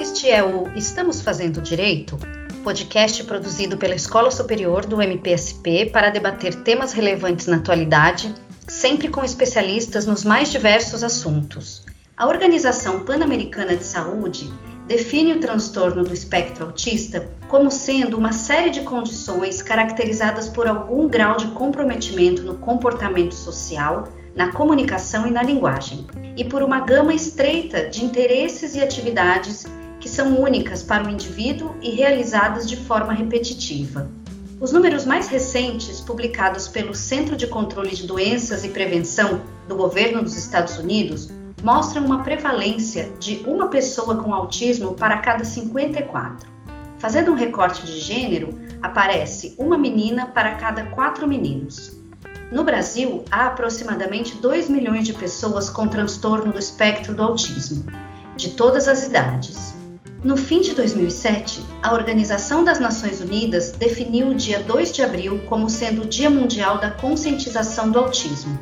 Este é o Estamos Fazendo Direito, podcast produzido pela Escola Superior do MPSP para debater temas relevantes na atualidade, sempre com especialistas nos mais diversos assuntos. A Organização Pan-Americana de Saúde define o transtorno do espectro autista como sendo uma série de condições caracterizadas por algum grau de comprometimento no comportamento social, na comunicação e na linguagem, e por uma gama estreita de interesses e atividades que são únicas para o indivíduo e realizadas de forma repetitiva. Os números mais recentes, publicados pelo Centro de Controle de Doenças e Prevenção do governo dos Estados Unidos, mostram uma prevalência de uma pessoa com autismo para cada 54. Fazendo um recorte de gênero, aparece uma menina para cada quatro meninos. No Brasil, há aproximadamente 2 milhões de pessoas com transtorno do espectro do autismo, de todas as idades. No fim de 2007, a Organização das Nações Unidas definiu o dia 2 de abril como sendo o Dia Mundial da Conscientização do Autismo.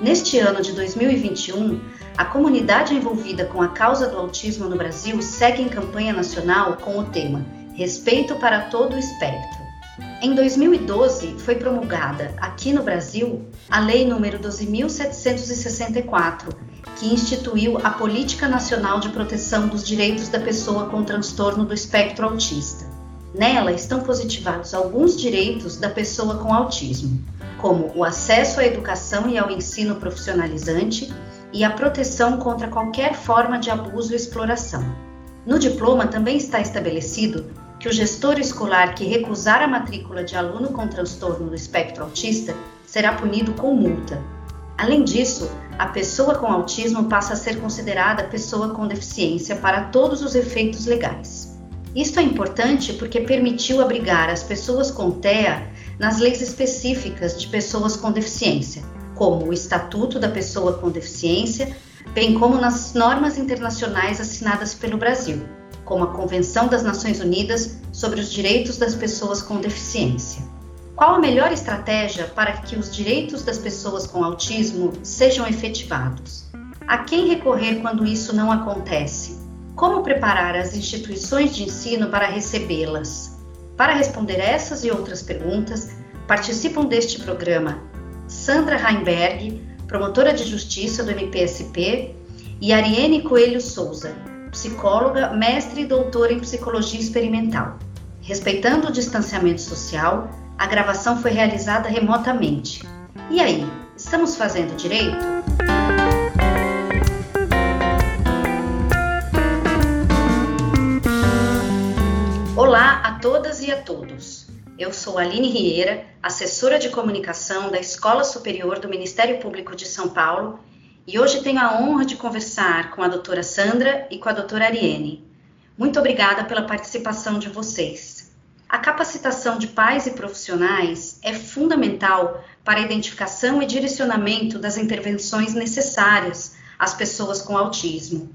Neste ano de 2021, a comunidade envolvida com a causa do autismo no Brasil segue em campanha nacional com o tema Respeito para todo o espectro. Em 2012, foi promulgada aqui no Brasil a Lei nº 12.764, que instituiu a Política Nacional de Proteção dos Direitos da Pessoa com Transtorno do Espectro Autista. Nela estão positivados alguns direitos da pessoa com autismo, como o acesso à educação e ao ensino profissionalizante e a proteção contra qualquer forma de abuso e exploração. No diploma também está estabelecido que o gestor escolar que recusar a matrícula de aluno com transtorno do espectro autista será punido com multa. Além disso, a pessoa com autismo passa a ser considerada pessoa com deficiência para todos os efeitos legais. Isto é importante porque permitiu abrigar as pessoas com TEA nas leis específicas de pessoas com deficiência, como o Estatuto da Pessoa com Deficiência, bem como nas normas internacionais assinadas pelo Brasil, como a Convenção das Nações Unidas sobre os Direitos das Pessoas com Deficiência. Qual a melhor estratégia para que os direitos das pessoas com autismo sejam efetivados? A quem recorrer quando isso não acontece? Como preparar as instituições de ensino para recebê-las? Para responder essas e outras perguntas, participam deste programa Sandra Heimberg, promotora de justiça do MPSP, e Ariane Coelho Souza, psicóloga, mestre e doutora em psicologia experimental. Respeitando o distanciamento social, a gravação foi realizada remotamente. E aí, estamos fazendo direito? Olá a todas e a todos. Eu sou Aline Rieira, assessora de comunicação da Escola Superior do Ministério Público de São Paulo, e hoje tenho a honra de conversar com a doutora Sandra e com a doutora Ariane. Muito obrigada pela participação de vocês. A capacitação de pais e profissionais é fundamental para a identificação e direcionamento das intervenções necessárias às pessoas com autismo.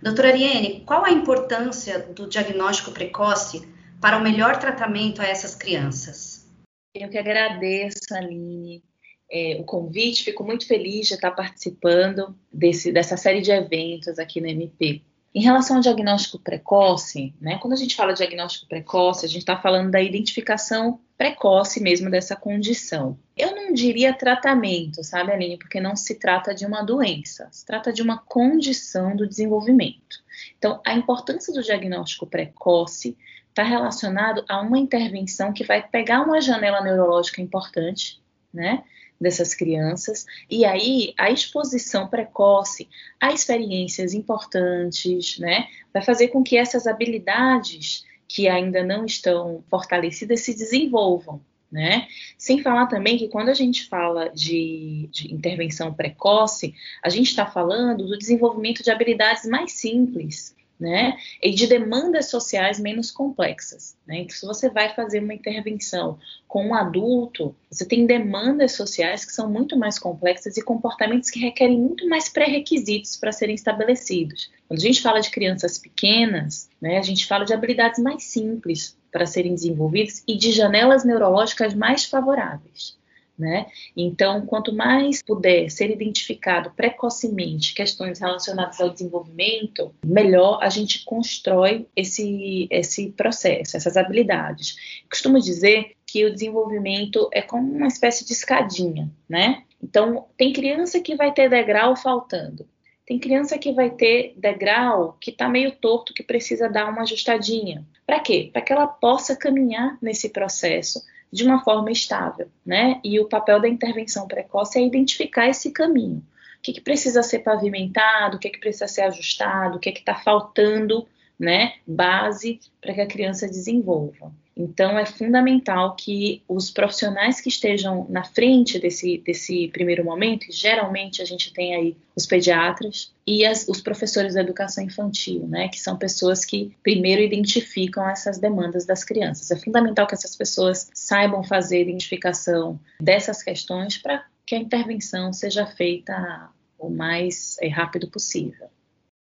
Doutora Ariane, qual a importância do diagnóstico precoce para o melhor tratamento a essas crianças. Eu que agradeço, Aline, é, o convite, fico muito feliz de estar participando desse, dessa série de eventos aqui no MP. Em relação ao diagnóstico precoce, né, quando a gente fala de diagnóstico precoce, a gente está falando da identificação precoce mesmo dessa condição. Eu não diria tratamento, sabe, Aline, porque não se trata de uma doença, se trata de uma condição do desenvolvimento. Então, a importância do diagnóstico precoce está relacionado a uma intervenção que vai pegar uma janela neurológica importante, né? Dessas crianças, e aí a exposição precoce a experiências importantes, né? Vai fazer com que essas habilidades que ainda não estão fortalecidas se desenvolvam, né? Sem falar também que quando a gente fala de, de intervenção precoce, a gente está falando do desenvolvimento de habilidades mais simples, né? E de demandas sociais menos complexas, né? Então, se você vai fazer uma intervenção com um adulto, você tem demandas sociais que são muito mais complexas e comportamentos que requerem muito mais pré-requisitos para serem estabelecidos. Quando a gente fala de crianças pequenas, né, a gente fala de habilidades mais simples para serem desenvolvidas e de janelas neurológicas mais favoráveis. Né? Então, quanto mais puder ser identificado precocemente questões relacionadas ao desenvolvimento, melhor a gente constrói esse, esse processo, essas habilidades. costumo dizer que o desenvolvimento é como uma espécie de escadinha, né? Então, tem criança que vai ter degrau faltando. Tem criança que vai ter degrau que está meio torto, que precisa dar uma ajustadinha. Para quê? Para que ela possa caminhar nesse processo de uma forma estável, né? E o papel da intervenção precoce é identificar esse caminho. O que, que precisa ser pavimentado, o que, que precisa ser ajustado, o que está faltando, né? Base para que a criança desenvolva. Então, é fundamental que os profissionais que estejam na frente desse, desse primeiro momento, geralmente a gente tem aí os pediatras e as, os professores da educação infantil, né, que são pessoas que primeiro identificam essas demandas das crianças. É fundamental que essas pessoas saibam fazer a identificação dessas questões para que a intervenção seja feita o mais é, rápido possível.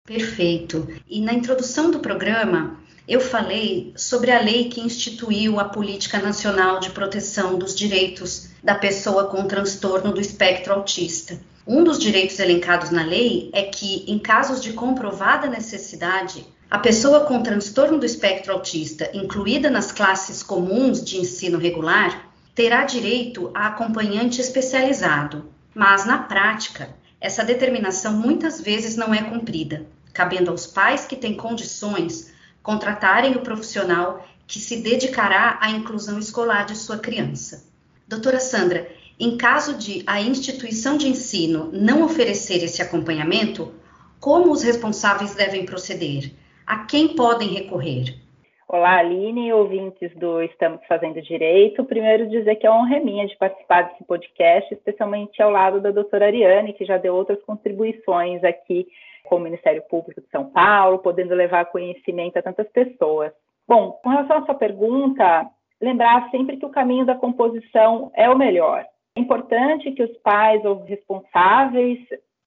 Perfeito. E na introdução do programa, eu falei sobre a lei que instituiu a Política Nacional de Proteção dos Direitos da Pessoa com Transtorno do Espectro Autista. Um dos direitos elencados na lei é que, em casos de comprovada necessidade, a pessoa com transtorno do espectro autista, incluída nas classes comuns de ensino regular, terá direito a acompanhante especializado. Mas, na prática, essa determinação muitas vezes não é cumprida, cabendo aos pais que têm condições contratarem o profissional que se dedicará à inclusão escolar de sua criança. Doutora Sandra, em caso de a instituição de ensino não oferecer esse acompanhamento, como os responsáveis devem proceder? A quem podem recorrer? Olá, Aline, ouvintes do Estamos Fazendo Direito. Primeiro dizer que é honra minha de participar desse podcast, especialmente ao lado da doutora Ariane, que já deu outras contribuições aqui com o Ministério Público de São Paulo, podendo levar conhecimento a tantas pessoas. Bom, com relação à sua pergunta, lembrar sempre que o caminho da composição é o melhor. É importante que os pais ou responsáveis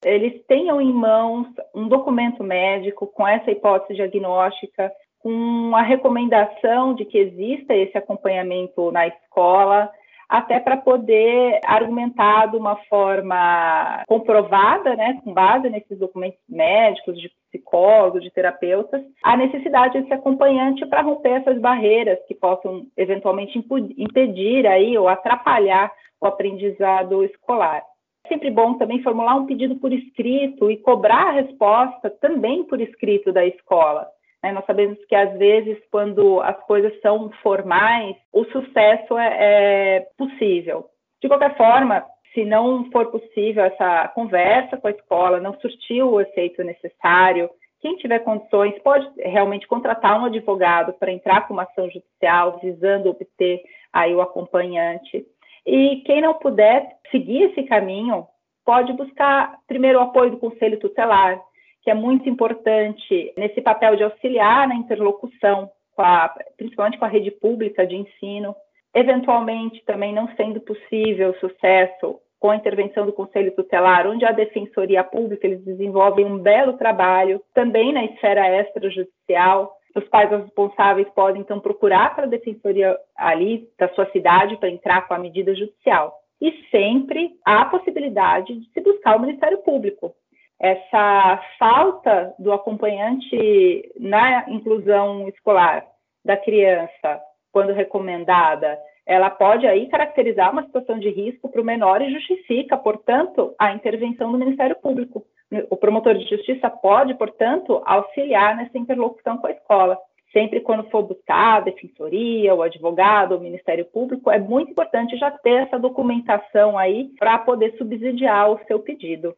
eles tenham em mãos um documento médico com essa hipótese diagnóstica, com a recomendação de que exista esse acompanhamento na escola, até para poder argumentar de uma forma comprovada, né, com base nesses documentos médicos, de psicólogos, de terapeutas, a necessidade desse acompanhante para romper essas barreiras que possam eventualmente impedir aí ou atrapalhar o aprendizado escolar. É sempre bom também formular um pedido por escrito e cobrar a resposta também por escrito da escola. Né? Nós sabemos que, às vezes, quando as coisas são formais, o sucesso é, é possível. De qualquer forma, se não for possível essa conversa com a escola, não surtiu o efeito necessário, quem tiver condições pode realmente contratar um advogado para entrar com uma ação judicial visando obter aí o acompanhante. E quem não puder seguir esse caminho, pode buscar primeiro o apoio do conselho tutelar, que é muito importante nesse papel de auxiliar na interlocução, com a, principalmente com a rede pública de ensino. Eventualmente, também não sendo possível sucesso com a intervenção do Conselho Tutelar, onde a Defensoria Pública eles desenvolvem um belo trabalho, também na esfera extrajudicial. Os pais responsáveis podem, então, procurar para a Defensoria ali da sua cidade para entrar com a medida judicial. E sempre há a possibilidade de se buscar o Ministério Público, essa falta do acompanhante na inclusão escolar da criança, quando recomendada, ela pode aí caracterizar uma situação de risco para o menor e justifica, portanto, a intervenção do Ministério Público. O promotor de justiça pode, portanto, auxiliar nessa interlocução com a escola. Sempre quando for buscar a defensoria, o advogado, o Ministério Público, é muito importante já ter essa documentação aí para poder subsidiar o seu pedido.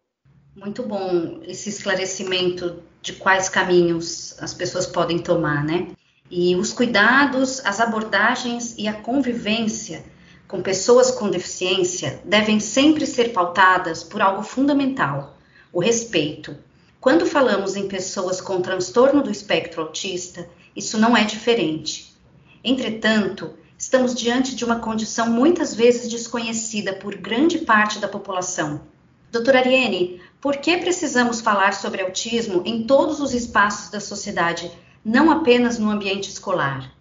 Muito bom esse esclarecimento de quais caminhos as pessoas podem tomar, né? E os cuidados, as abordagens e a convivência com pessoas com deficiência devem sempre ser pautadas por algo fundamental: o respeito. Quando falamos em pessoas com transtorno do espectro autista, isso não é diferente. Entretanto, estamos diante de uma condição muitas vezes desconhecida por grande parte da população. Doutora Ariane, por que precisamos falar sobre autismo em todos os espaços da sociedade, não apenas no ambiente escolar?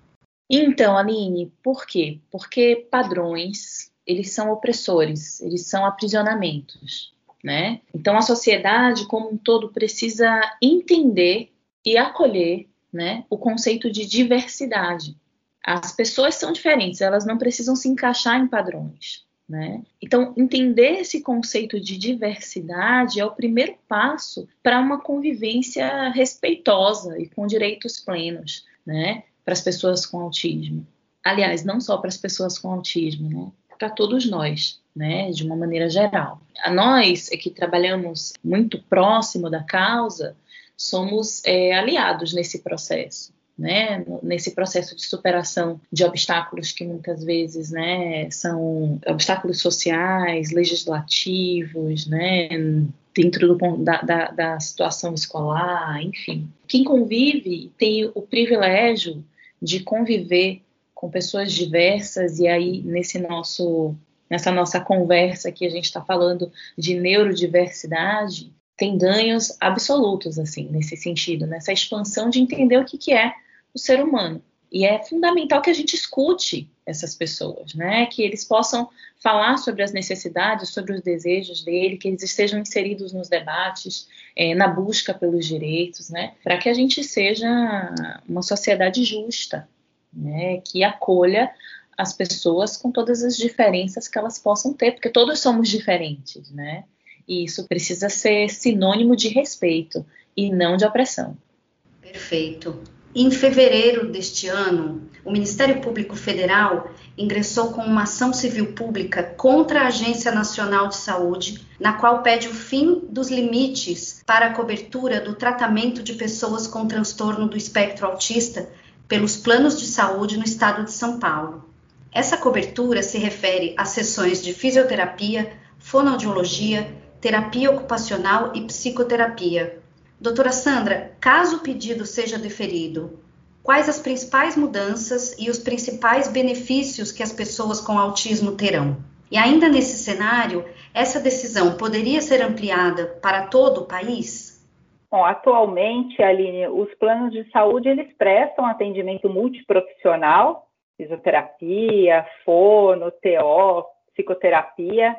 Então, Aline, por quê? Porque padrões eles são opressores, eles são aprisionamentos, né? Então a sociedade como um todo precisa entender e acolher, né, o conceito de diversidade. As pessoas são diferentes, elas não precisam se encaixar em padrões. Né? Então, entender esse conceito de diversidade é o primeiro passo para uma convivência respeitosa e com direitos plenos né? para as pessoas com autismo. Aliás, não só para as pessoas com autismo, né? para todos nós, né? de uma maneira geral. A nós, que trabalhamos muito próximo da causa, somos é, aliados nesse processo né, nesse processo de superação de obstáculos que muitas vezes, né, são obstáculos sociais, legislativos, né, dentro do, da, da, da situação escolar, enfim. Quem convive tem o privilégio de conviver com pessoas diversas e aí nesse nosso nessa nossa conversa que a gente está falando de neurodiversidade tem ganhos absolutos assim nesse sentido nessa expansão de entender o que, que é o ser humano. E é fundamental que a gente escute essas pessoas, né? Que eles possam falar sobre as necessidades, sobre os desejos dele, que eles estejam inseridos nos debates, é, na busca pelos direitos, né? Para que a gente seja uma sociedade justa, né? Que acolha as pessoas com todas as diferenças que elas possam ter, porque todos somos diferentes, né? E isso precisa ser sinônimo de respeito e não de opressão. Perfeito. Em fevereiro deste ano, o Ministério Público Federal ingressou com uma ação civil pública contra a Agência Nacional de Saúde, na qual pede o fim dos limites para a cobertura do tratamento de pessoas com transtorno do espectro autista pelos planos de saúde no estado de São Paulo. Essa cobertura se refere a sessões de fisioterapia, fonoaudiologia, terapia ocupacional e psicoterapia, Doutora Sandra, caso o pedido seja deferido, quais as principais mudanças e os principais benefícios que as pessoas com autismo terão? E ainda nesse cenário, essa decisão poderia ser ampliada para todo o país? Bom, atualmente, Aline, os planos de saúde eles prestam atendimento multiprofissional, fisioterapia, fono, TO, psicoterapia,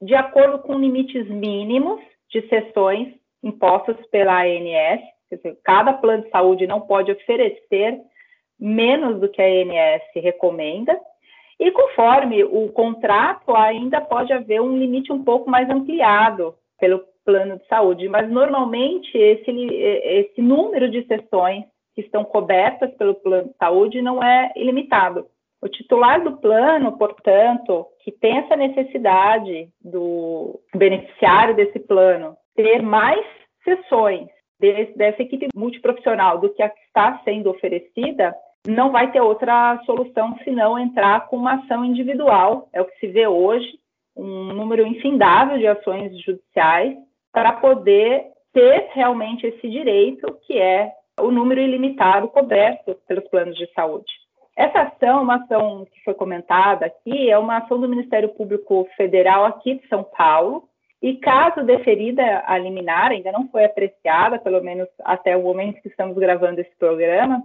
de acordo com limites mínimos de sessões impostos pela ANS, cada plano de saúde não pode oferecer menos do que a ANS recomenda, e conforme o contrato, ainda pode haver um limite um pouco mais ampliado pelo plano de saúde, mas normalmente esse, esse número de sessões que estão cobertas pelo plano de saúde não é ilimitado. O titular do plano, portanto, que tem essa necessidade do beneficiário desse plano ter mais sessões dessa equipe multiprofissional do que a que está sendo oferecida, não vai ter outra solução senão entrar com uma ação individual, é o que se vê hoje, um número infindável de ações judiciais, para poder ter realmente esse direito, que é o número ilimitado coberto pelos planos de saúde. Essa ação, uma ação que foi comentada aqui, é uma ação do Ministério Público Federal aqui de São Paulo, e caso deferida a liminar, ainda não foi apreciada, pelo menos até o momento que estamos gravando esse programa,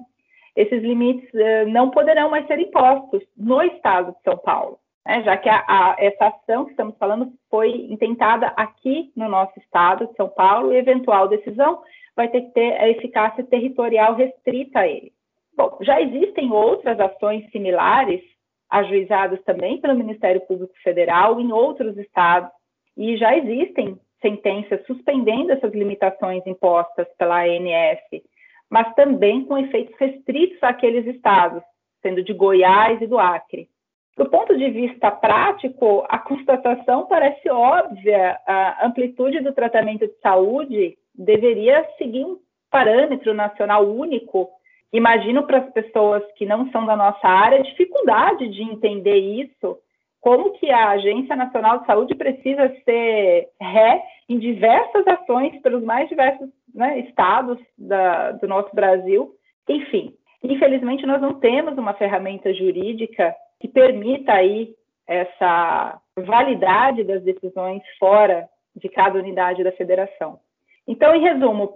esses limites uh, não poderão mais ser impostos no estado de São Paulo, né, já que a, a, essa ação que estamos falando foi intentada aqui no nosso estado de São Paulo e eventual decisão vai ter que ter a eficácia territorial restrita a ele. Bom, já existem outras ações similares ajuizadas também pelo Ministério Público Federal em outros estados e já existem sentenças suspendendo essas limitações impostas pela ANS, mas também com efeitos restritos àqueles estados, sendo de Goiás e do Acre. Do ponto de vista prático, a constatação parece óbvia. A amplitude do tratamento de saúde deveria seguir um parâmetro nacional único. Imagino para as pessoas que não são da nossa área a dificuldade de entender isso como que a Agência Nacional de Saúde precisa ser ré em diversas ações pelos mais diversos né, estados da, do nosso Brasil. Enfim, infelizmente nós não temos uma ferramenta jurídica que permita aí essa validade das decisões fora de cada unidade da federação. Então, em resumo,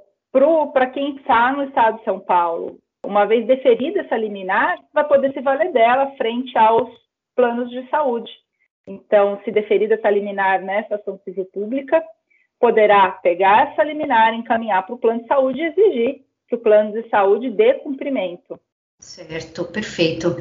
para quem está no estado de São Paulo, uma vez deferida essa liminar, vai poder se valer dela frente aos planos de saúde. Então, se deferida essa liminar nessa ação civil pública, poderá pegar essa liminar, encaminhar para o plano de saúde e exigir que o plano de saúde dê cumprimento. Certo, perfeito.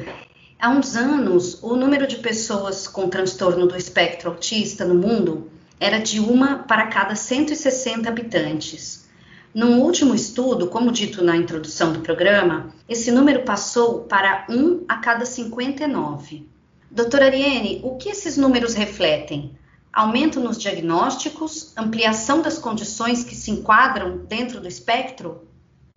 Há uns anos, o número de pessoas com transtorno do espectro autista no mundo era de uma para cada 160 habitantes. Num último estudo, como dito na introdução do programa, esse número passou para 1 a cada 59. Doutora Ariane, o que esses números refletem? Aumento nos diagnósticos, ampliação das condições que se enquadram dentro do espectro?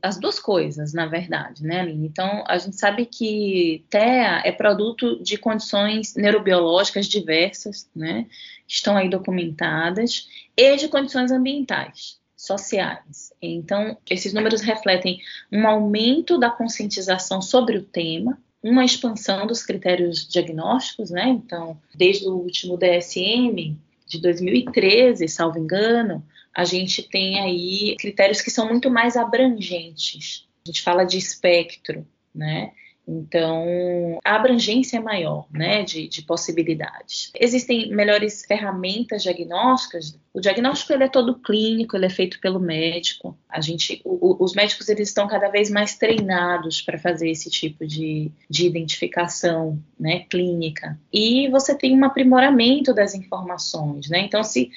as duas coisas, na verdade, né, Aline? Então, a gente sabe que TEA é produto de condições neurobiológicas diversas, né, que estão aí documentadas, e de condições ambientais, sociais. Então, esses números refletem um aumento da conscientização sobre o tema, uma expansão dos critérios diagnósticos, né? Então, desde o último DSM de 2013, salvo engano, a gente tem aí critérios que são muito mais abrangentes. A gente fala de espectro, né? Então, a abrangência é maior, né, de, de, possibilidades. Existem melhores ferramentas diagnósticas. O diagnóstico ele é todo clínico, ele é feito pelo médico. A gente, o, os médicos eles estão cada vez mais treinados para fazer esse tipo de, de identificação, né, clínica. E você tem um aprimoramento das informações, né. Então, se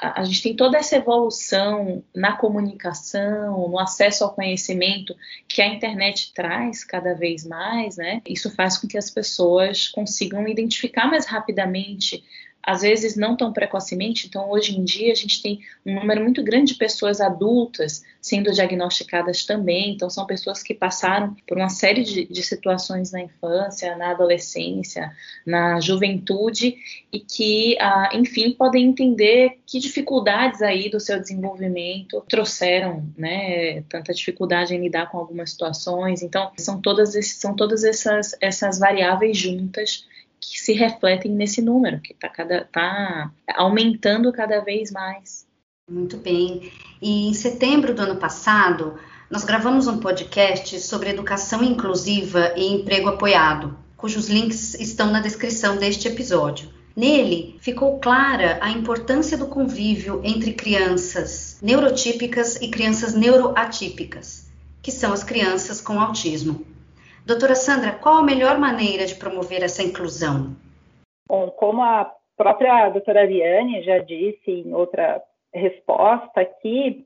a gente tem toda essa evolução na comunicação, no acesso ao conhecimento que a internet traz cada vez mais, né? Isso faz com que as pessoas consigam identificar mais rapidamente às vezes não tão precocemente. Então, hoje em dia, a gente tem um número muito grande de pessoas adultas sendo diagnosticadas também. Então, são pessoas que passaram por uma série de, de situações na infância, na adolescência, na juventude e que, ah, enfim, podem entender que dificuldades aí do seu desenvolvimento trouxeram, né, tanta dificuldade em lidar com algumas situações. Então, são todas, são todas essas, essas variáveis juntas que se refletem nesse número, que está tá aumentando cada vez mais. Muito bem. E em setembro do ano passado, nós gravamos um podcast sobre educação inclusiva e emprego apoiado, cujos links estão na descrição deste episódio. Nele, ficou clara a importância do convívio entre crianças neurotípicas e crianças neuroatípicas, que são as crianças com autismo. Doutora Sandra, qual a melhor maneira de promover essa inclusão? Bom, como a própria doutora Ariane já disse em outra resposta aqui,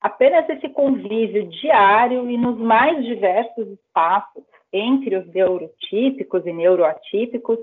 apenas esse convívio diário e nos mais diversos espaços entre os neurotípicos e neuroatípicos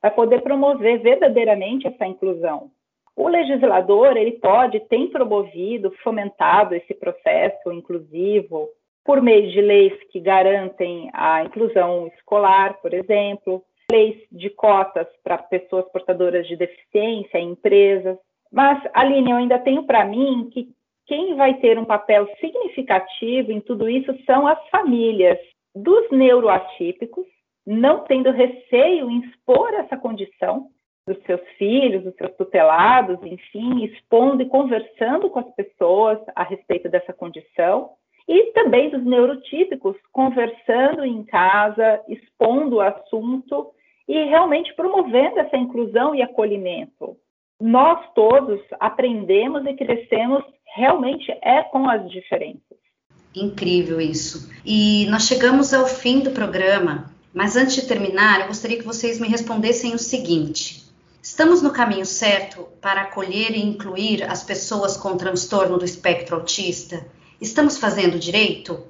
vai poder promover verdadeiramente essa inclusão. O legislador, ele pode, tem promovido, fomentado esse processo inclusivo por meio de leis que garantem a inclusão escolar, por exemplo, leis de cotas para pessoas portadoras de deficiência em empresas. Mas, Aline, eu ainda tenho para mim que quem vai ter um papel significativo em tudo isso são as famílias dos neuroatípicos, não tendo receio em expor essa condição dos seus filhos, dos seus tutelados, enfim, expondo e conversando com as pessoas a respeito dessa condição e também dos neurotípicos, conversando em casa, expondo o assunto e realmente promovendo essa inclusão e acolhimento. Nós todos aprendemos e crescemos realmente é com as diferenças. Incrível isso. E nós chegamos ao fim do programa, mas antes de terminar, eu gostaria que vocês me respondessem o seguinte: Estamos no caminho certo para acolher e incluir as pessoas com transtorno do espectro autista? Estamos fazendo direito?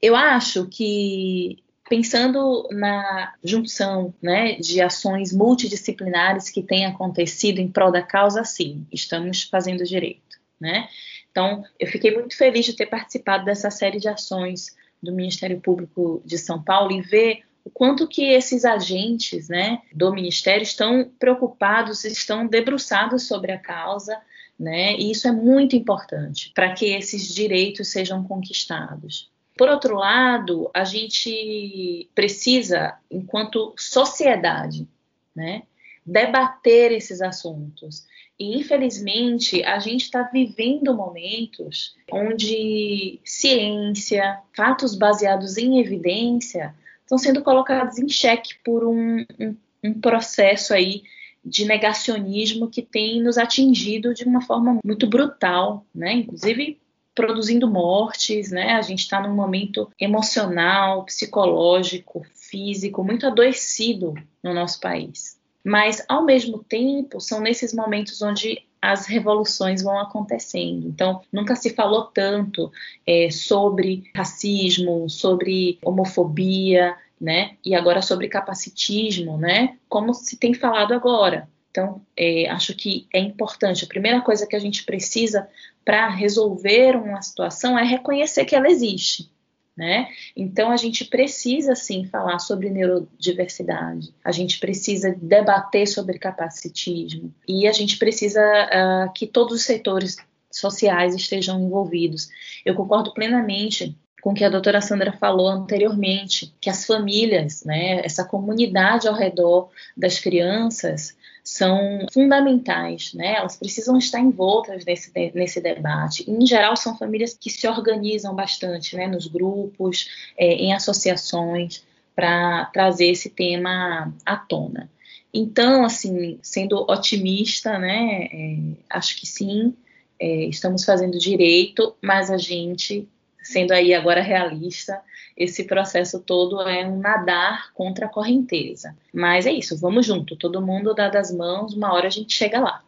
Eu acho que pensando na junção né, de ações multidisciplinares que têm acontecido em prol da causa, sim, estamos fazendo direito. Né? Então, eu fiquei muito feliz de ter participado dessa série de ações do Ministério Público de São Paulo e ver o quanto que esses agentes né, do Ministério estão preocupados, estão debruçados sobre a causa né? E isso é muito importante para que esses direitos sejam conquistados. Por outro lado, a gente precisa, enquanto sociedade, né, debater esses assuntos. E, infelizmente, a gente está vivendo momentos onde ciência, fatos baseados em evidência, estão sendo colocados em xeque por um, um, um processo aí de negacionismo que tem nos atingido de uma forma muito brutal, né? Inclusive produzindo mortes, né? A gente está num momento emocional, psicológico, físico muito adoecido no nosso país. Mas, ao mesmo tempo, são nesses momentos onde as revoluções vão acontecendo. Então, nunca se falou tanto é, sobre racismo, sobre homofobia, né? E agora sobre capacitismo, né? Como se tem falado agora. Então, é, acho que é importante. A primeira coisa que a gente precisa para resolver uma situação é reconhecer que ela existe. Né? Então a gente precisa sim falar sobre neurodiversidade, a gente precisa debater sobre capacitismo e a gente precisa uh, que todos os setores sociais estejam envolvidos. Eu concordo plenamente com que a doutora Sandra falou anteriormente, que as famílias, né, essa comunidade ao redor das crianças, são fundamentais, né? Elas precisam estar envoltas nesse, nesse debate. Em geral, são famílias que se organizam bastante, né? Nos grupos, é, em associações, para trazer esse tema à tona. Então, assim, sendo otimista, né? É, acho que sim, é, estamos fazendo direito, mas a gente, sendo aí agora realista, esse processo todo é um nadar contra a correnteza. Mas é isso, vamos junto, todo mundo dá das mãos, uma hora a gente chega lá.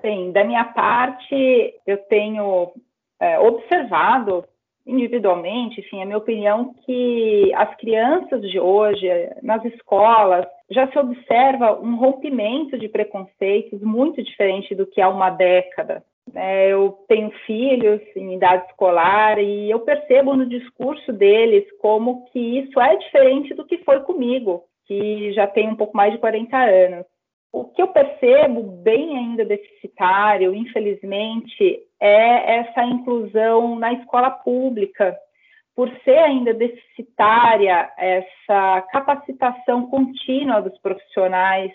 Sim, da minha parte, eu tenho é, observado individualmente, enfim, a minha opinião que as crianças de hoje, nas escolas, já se observa um rompimento de preconceitos muito diferente do que há uma década. É, eu tenho filhos em idade escolar e eu percebo no discurso deles como que isso é diferente do que foi comigo, que já tenho um pouco mais de 40 anos. O que eu percebo bem ainda deficitário, infelizmente, é essa inclusão na escola pública, por ser ainda deficitária essa capacitação contínua dos profissionais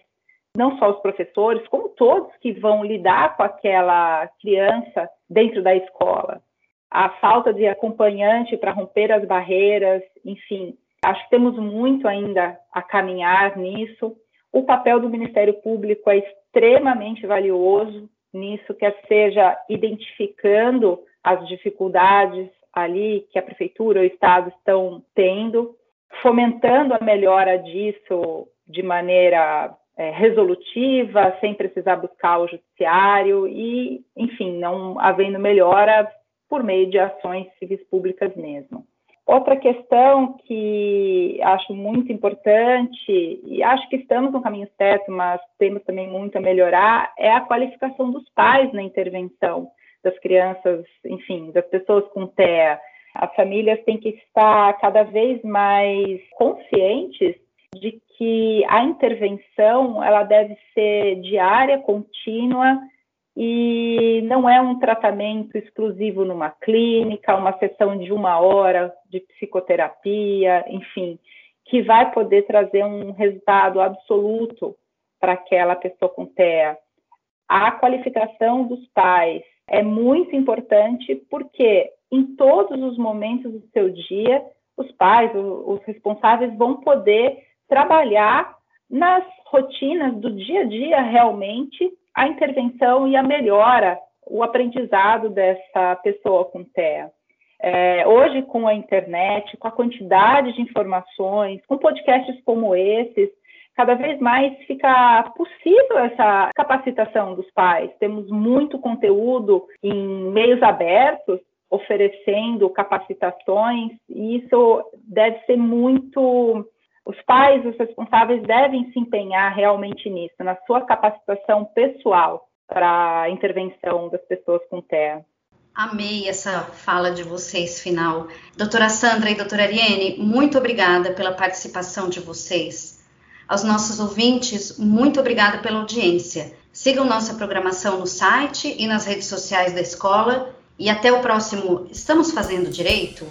não só os professores, como todos que vão lidar com aquela criança dentro da escola. A falta de acompanhante para romper as barreiras, enfim, acho que temos muito ainda a caminhar nisso. O papel do Ministério Público é extremamente valioso nisso, quer seja identificando as dificuldades ali que a prefeitura ou o estado estão tendo, fomentando a melhora disso de maneira é, resolutiva, sem precisar buscar o judiciário e, enfim, não havendo melhora por meio de ações civis públicas mesmo. Outra questão que acho muito importante, e acho que estamos no caminho certo, mas temos também muito a melhorar, é a qualificação dos pais na intervenção das crianças, enfim, das pessoas com TEA. As famílias têm que estar cada vez mais conscientes de que a intervenção ela deve ser diária, contínua e não é um tratamento exclusivo numa clínica, uma sessão de uma hora de psicoterapia, enfim, que vai poder trazer um resultado absoluto para aquela pessoa com TEA. A qualificação dos pais é muito importante porque em todos os momentos do seu dia, os pais, os responsáveis vão poder trabalhar nas rotinas do dia a dia realmente a intervenção e a melhora, o aprendizado dessa pessoa com TEA. É, hoje, com a internet, com a quantidade de informações, com podcasts como esses, cada vez mais fica possível essa capacitação dos pais. Temos muito conteúdo em meios abertos oferecendo capacitações, e isso deve ser muito os pais, os responsáveis devem se empenhar realmente nisso, na sua capacitação pessoal para a intervenção das pessoas com TEA. Amei essa fala de vocês final. Doutora Sandra e doutora Ariane, muito obrigada pela participação de vocês. Aos nossos ouvintes, muito obrigada pela audiência. Sigam nossa programação no site e nas redes sociais da escola. E até o próximo Estamos Fazendo Direito?